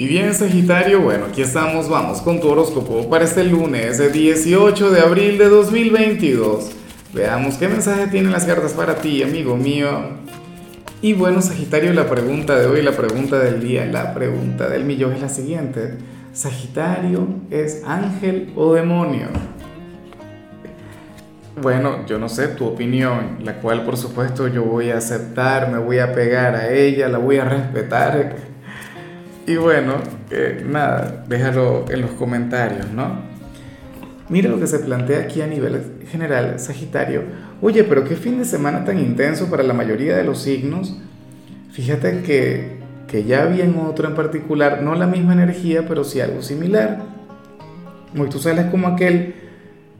Y bien, Sagitario, bueno, aquí estamos, vamos con tu horóscopo para este lunes, el 18 de abril de 2022. Veamos qué mensaje tienen las cartas para ti, amigo mío. Y bueno, Sagitario, la pregunta de hoy, la pregunta del día, la pregunta del millón es la siguiente. Sagitario, ¿es ángel o demonio? Bueno, yo no sé tu opinión, la cual por supuesto yo voy a aceptar, me voy a pegar a ella, la voy a respetar y bueno, nada, déjalo en los comentarios, ¿no? Mira lo que se plantea aquí a nivel general, Sagitario. Oye, pero qué fin de semana tan intenso para la mayoría de los signos. Fíjate que, que ya había en otro en particular, no la misma energía, pero sí algo similar. Muy tú sales como aquel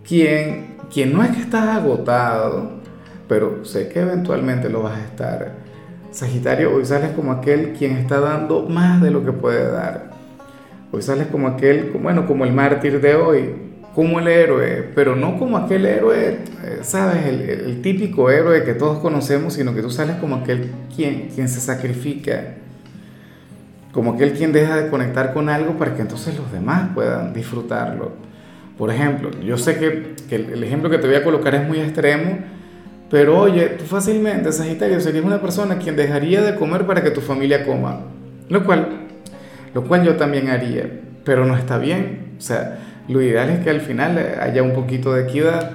quien, quien no es que estás agotado, pero sé que eventualmente lo vas a estar Sagitario, hoy sales como aquel quien está dando más de lo que puede dar. Hoy sales como aquel, bueno, como el mártir de hoy, como el héroe, pero no como aquel héroe, eh, ¿sabes? El, típico héroe que todos conocemos, sino que tú sales como aquel quien, quien se sacrifica, como aquel quien deja de conectar con algo para que entonces los demás puedan disfrutarlo. Por ejemplo, yo sé que, que el ejemplo que te voy a colocar es muy extremo, pero oye, tú fácilmente, Sagitario, serías una persona quien dejaría de comer para que tu familia coma. Lo cual, lo cual yo también haría, pero no está bien. O sea, lo ideal es que al final haya un poquito de equidad.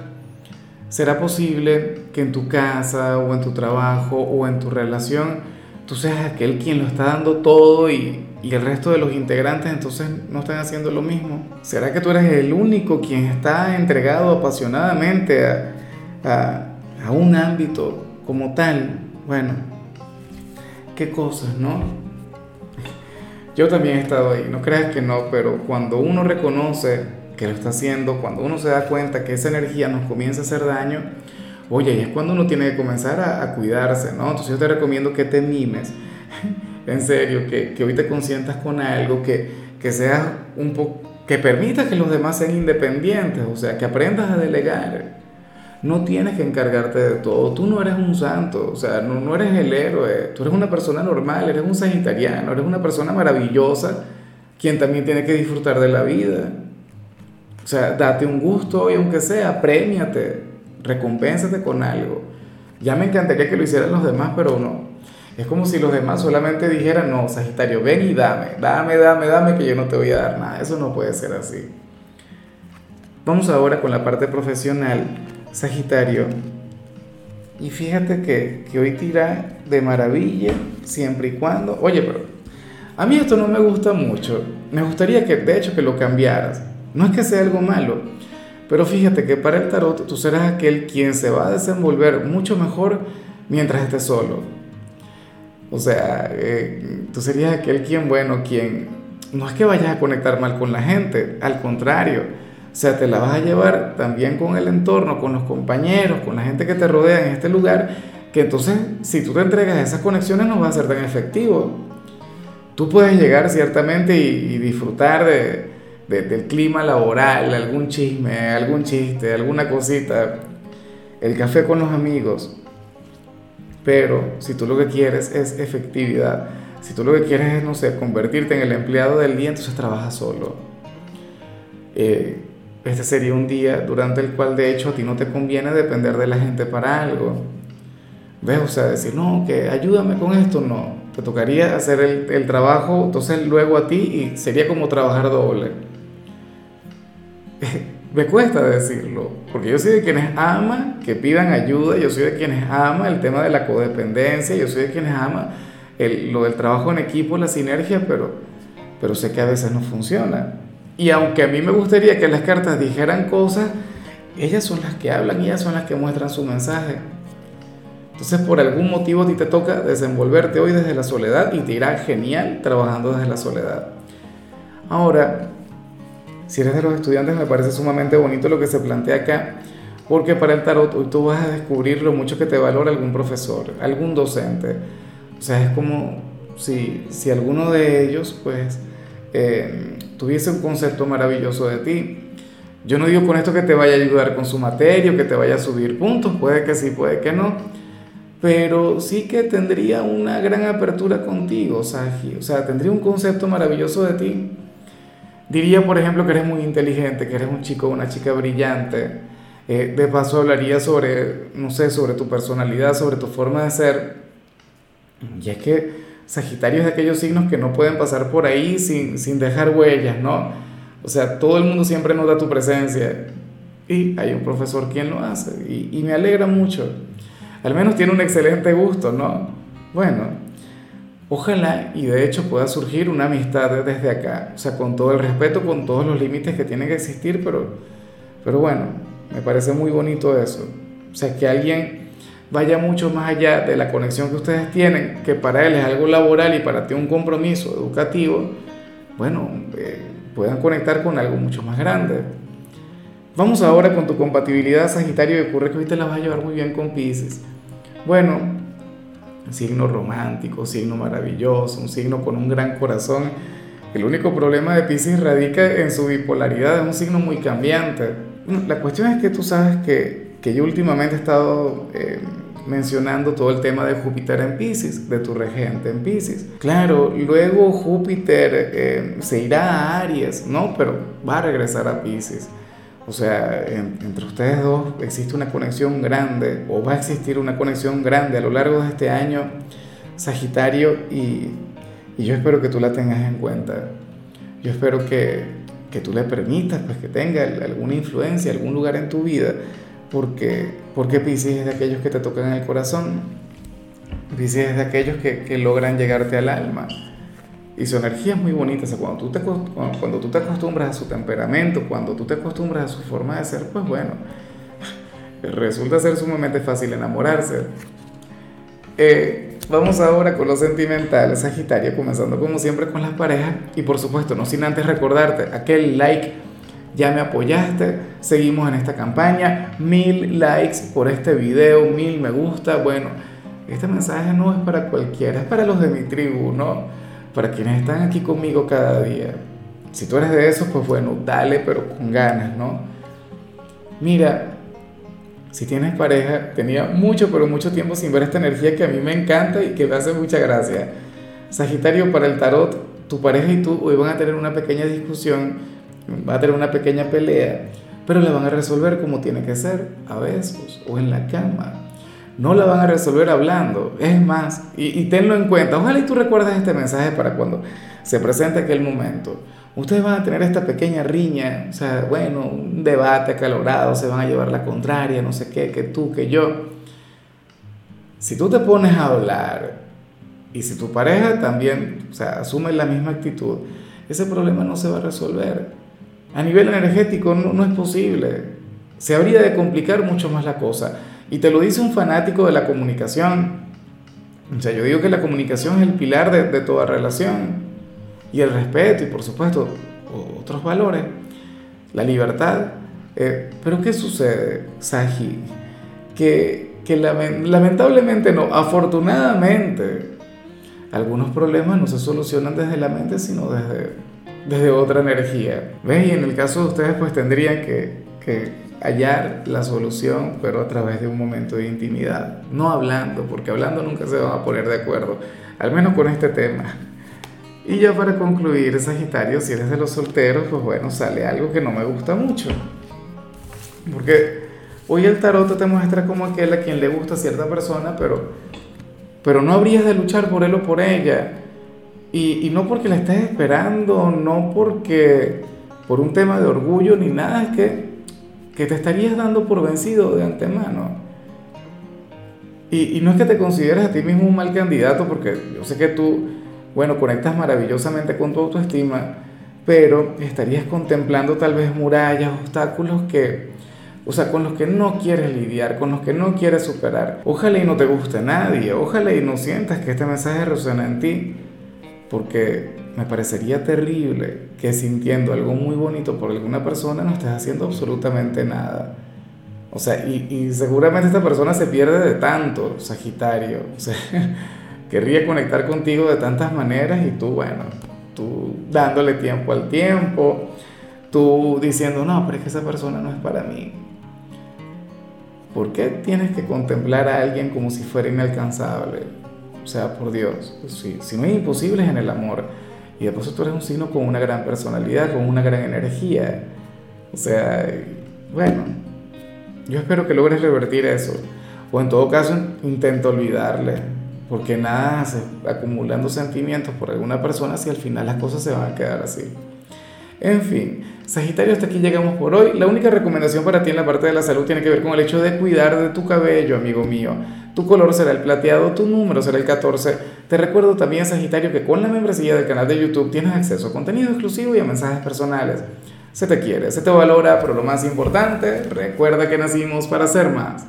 ¿Será posible que en tu casa o en tu trabajo o en tu relación tú seas aquel quien lo está dando todo y, y el resto de los integrantes entonces no están haciendo lo mismo? ¿Será que tú eres el único quien está entregado apasionadamente a, a un ámbito como tal, bueno, qué cosas, ¿no? Yo también he estado ahí, no creas que no, pero cuando uno reconoce que lo está haciendo, cuando uno se da cuenta que esa energía nos comienza a hacer daño, oye, y es cuando uno tiene que comenzar a, cuidarse, ¿no? Entonces yo te recomiendo que te mimes, en serio, que, que hoy te consientas con algo, que, que seas un poco, que permitas que los demás sean independientes, o sea, que aprendas a delegar no tienes que encargarte de todo, tú no eres un santo, o sea, no, no eres el héroe, tú eres una persona normal, eres un sagitariano, eres una persona maravillosa, quien también tiene que disfrutar de la vida. O sea, date un gusto y aunque sea, premiate, recompénsate con algo. Ya me encantaría que lo hicieran los demás, pero no. Es como si los demás solamente dijeran, no, Sagitario, ven y dame, dame, dame, dame, que yo no te voy a dar nada. Eso no puede ser así. Vamos ahora con la parte profesional. Sagitario. Y fíjate que, que, hoy tira de maravilla siempre y cuando... Oye, pero a mí esto no me gusta mucho. Me gustaría que, de hecho, que lo cambiaras. No es que sea algo malo, pero fíjate que para el tarot tú serás aquel quien se va a desenvolver mucho mejor mientras estés solo. O sea, eh, tú serías aquel quien, bueno, quien no es que vayas a conectar mal con la gente, al contrario o sea, te la vas a llevar también con el entorno, con los compañeros, con la gente que te rodea en este lugar, que entonces si tú te entregas a esas conexiones no va a ser tan efectivo. Tú puedes llegar ciertamente y, disfrutar de, del clima laboral, algún chisme, algún chiste, alguna cosita, el café con los amigos. Pero si tú lo que quieres es efectividad, si tú lo que quieres es, no sé, convertirte en el empleado del día, entonces trabajas solo. Eh, este sería un día durante el cual de hecho a ti no te conviene depender de la gente para algo. ¿Ves? O sea, decir, no, que ayúdame con esto, no. Te tocaría hacer el, el trabajo, entonces luego a ti y sería como trabajar doble. Me cuesta decirlo, porque yo soy de quienes ama que pidan ayuda, yo soy de quienes ama el tema de la codependencia, yo soy de quienes ama el, lo del trabajo en equipo, la sinergia, pero, pero sé que a veces no funciona. Y aunque a mí me gustaría que las cartas dijeran cosas, ellas son las que hablan y ellas son las que muestran su mensaje. Entonces por algún motivo a ti te toca desenvolverte hoy desde la soledad y te irá genial trabajando desde la soledad. Ahora, si eres de los estudiantes me parece sumamente bonito lo que se plantea acá, porque para el tarot hoy tú vas a descubrir lo mucho que te valora algún profesor, algún docente. O sea, es como si, si alguno de ellos pues eh, tuviese un concepto maravilloso de ti. Yo no digo con esto que te vaya a ayudar con su materia o que te vaya a subir puntos, puede que sí, puede que no, pero sí que tendría una gran apertura contigo, Sagi. O sea, tendría un concepto maravilloso de ti. Diría, por ejemplo, que eres muy inteligente, que eres un chico o una chica brillante. Eh, de paso hablaría sobre, no sé, sobre tu personalidad, sobre tu forma de ser. Y es que Sagitario es de aquellos signos que no pueden pasar por ahí sin, sin dejar huellas, ¿no? O sea, todo el mundo siempre nota tu presencia. Y hay un profesor quien lo hace. Y, y me alegra mucho al menos tiene un excelente gusto, ¿no? Bueno, ojalá y de hecho pueda surgir una amistad desde acá, o sea, con todo el respeto, con todos los límites que tienen que existir, pero, pero bueno, me parece muy bonito eso. O sea, que alguien vaya mucho más allá de la conexión que ustedes tienen, que para él es algo laboral y para ti un compromiso educativo, bueno, eh, puedan conectar con algo mucho más grande. Vamos ahora con tu compatibilidad Sagitario y ocurre que hoy te la vas a llevar muy bien con Pisces. Bueno, signo romántico, signo maravilloso, un signo con un gran corazón. El único problema de Pisces radica en su bipolaridad, es un signo muy cambiante. La cuestión es que tú sabes que, que yo últimamente he estado eh, mencionando todo el tema de Júpiter en Pisces, de tu regente en Pisces. Claro, luego Júpiter eh, se irá a Aries, ¿no? Pero va a regresar a Pisces. O sea, entre ustedes dos existe una conexión grande o va a existir una conexión grande a lo largo de este año, Sagitario, y, y yo espero que tú la tengas en cuenta. Yo espero que, que tú le permitas pues, que tenga alguna influencia, algún lugar en tu vida, porque, porque Pisces es de aquellos que te tocan el corazón, Pisces es de aquellos que, que logran llegarte al alma. Y su energía es muy bonita. O sea, cuando, tú te, cuando, tú te acostumbras a su temperamento, cuando tú te acostumbras a su forma de ser, pues bueno, resulta ser sumamente fácil enamorarse. Eh, vamos ahora con lo sentimental, Sagitario, comenzando como siempre con las parejas. Y por supuesto, no sin antes recordarte aquel like. Ya me apoyaste, seguimos en esta campaña, mil likes por este video, mil me gusta. Bueno, este mensaje no es para cualquiera, es para los de mi tribu, ¿no? para quienes están aquí conmigo cada día. Si tú eres de esos, pues bueno, dale, pero con ganas, ¿no? Mira, si tienes pareja, tenía mucho, pero mucho tiempo sin ver esta energía que a mí me encanta y que me hace mucha gracia. Sagitario, para el tarot, tu pareja y tú hoy van a tener una pequeña discusión, van a tener una pequeña pelea, pero la van a resolver como tiene que ser, a besos o en la cama no la van a resolver hablando. Es más, y, tenlo en cuenta, ojalá y tú recuerdes este mensaje para cuando se presente aquel momento. Ustedes van a tener esta pequeña riña, o sea, bueno, un debate acalorado, se van a llevar la contraria, no sé qué, que tú, que yo. Si tú te pones a hablar y si tu pareja también, o sea, asume la misma actitud, ese problema no se va a resolver. A nivel energético no, es posible. Se habría de complicar mucho más la cosa. Y te lo dice un fanático de la comunicación. O sea, yo digo que la comunicación es el pilar de, toda relación. Y el respeto y por supuesto otros valores. La libertad. Eh, pero ¿qué sucede, Saji? Que, que lamentablemente no, afortunadamente, algunos problemas no se solucionan desde la mente, sino desde, desde otra energía. ¿Ves? Y en el caso de ustedes, pues tendrían que, que hallar la solución, pero a través de un momento de intimidad, no hablando, porque hablando nunca se van a poner de acuerdo, al menos con este tema. Y ya para concluir, Sagitario, si eres de los solteros, pues bueno, sale algo que no me gusta mucho. Porque hoy el tarot te muestra como aquel a quien le gusta cierta persona, pero, pero no habrías de luchar por él o por ella. Y, no porque la estés esperando, no porque por un tema de orgullo ni nada, es que que te estarías dando por vencido de antemano. Y, no es que te consideres a ti mismo un mal candidato, porque yo sé que tú, bueno, conectas maravillosamente con tu autoestima, pero estarías contemplando tal vez murallas, obstáculos que, o sea, con los que no quieres lidiar, con los que no quieres superar. Ojalá y no te guste nadie, ojalá y no sientas que este mensaje resuena en ti, porque me parecería terrible que sintiendo algo muy bonito por alguna persona no estés haciendo absolutamente nada. O sea, y, seguramente esta persona se pierde de tanto, Sagitario. O sea, querría conectar contigo de tantas maneras y tú, bueno, tú dándole tiempo al tiempo, tú diciendo, no, pero es que esa persona no es para mí. ¿Por qué tienes que contemplar a alguien como si fuera inalcanzable? O sea, por Dios, si, si no es imposible es en el amor. Y después tú eres un signo con una gran personalidad, con una gran energía. O sea, bueno, yo espero que logres revertir eso. O en todo caso, intenta olvidarle. Porque nada hace acumulando sentimientos por alguna persona si al final las cosas se van a quedar así. En fin, Sagitario, hasta aquí llegamos por hoy. La única recomendación para ti en la parte de la salud tiene que ver con el hecho de cuidar de tu cabello, amigo mío. Tu color será el plateado, tu número será el 14. Te recuerdo también, Sagitario, que con la membresía del canal de YouTube tienes acceso a contenido exclusivo y a mensajes personales. Se te quiere, se te valora, pero lo más importante, recuerda que nacimos para ser más.